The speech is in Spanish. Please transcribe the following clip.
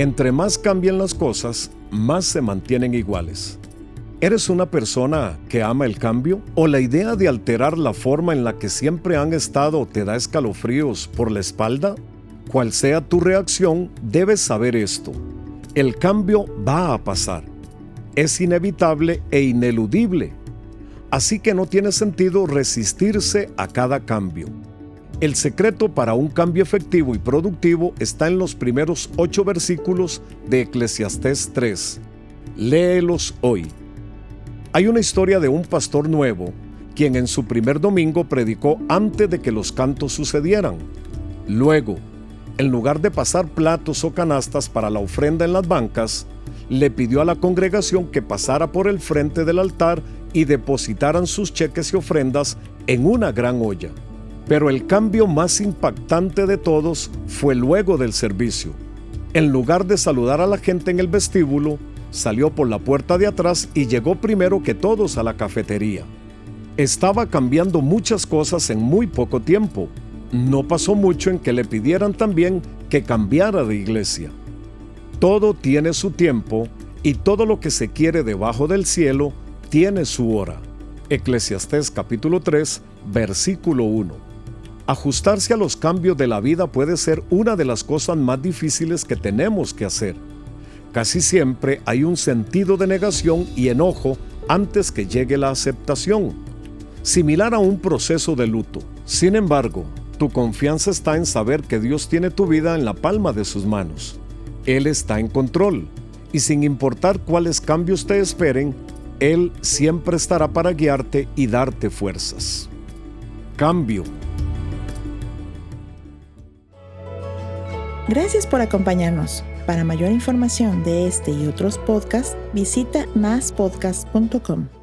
Entre más cambian las cosas, más se mantienen iguales. ¿Eres una persona que ama el cambio? ¿O la idea de alterar la forma en la que siempre han estado te da escalofríos por la espalda? Cual sea tu reacción, debes saber esto. El cambio va a pasar. Es inevitable e ineludible. Así que no tiene sentido resistirse a cada cambio. El secreto para un cambio efectivo y productivo está en los primeros ocho versículos de Eclesiastés 3. Léelos hoy. Hay una historia de un pastor nuevo, quien en su primer domingo predicó antes de que los cantos sucedieran. Luego, en lugar de pasar platos o canastas para la ofrenda en las bancas, le pidió a la congregación que pasara por el frente del altar y depositaran sus cheques y ofrendas en una gran olla. Pero el cambio más impactante de todos fue luego del servicio. En lugar de saludar a la gente en el vestíbulo, salió por la puerta de atrás y llegó primero que todos a la cafetería. Estaba cambiando muchas cosas en muy poco tiempo. No pasó mucho en que le pidieran también que cambiara de iglesia. Todo tiene su tiempo y todo lo que se quiere debajo del cielo tiene su hora. Eclesiastés capítulo 3, versículo 1. Ajustarse a los cambios de la vida puede ser una de las cosas más difíciles que tenemos que hacer. Casi siempre hay un sentido de negación y enojo antes que llegue la aceptación, similar a un proceso de luto. Sin embargo, tu confianza está en saber que Dios tiene tu vida en la palma de sus manos. Él está en control y sin importar cuáles cambios te esperen, Él siempre estará para guiarte y darte fuerzas. Cambio Gracias por acompañarnos. Para mayor información de este y otros podcasts, visita maspodcast.com.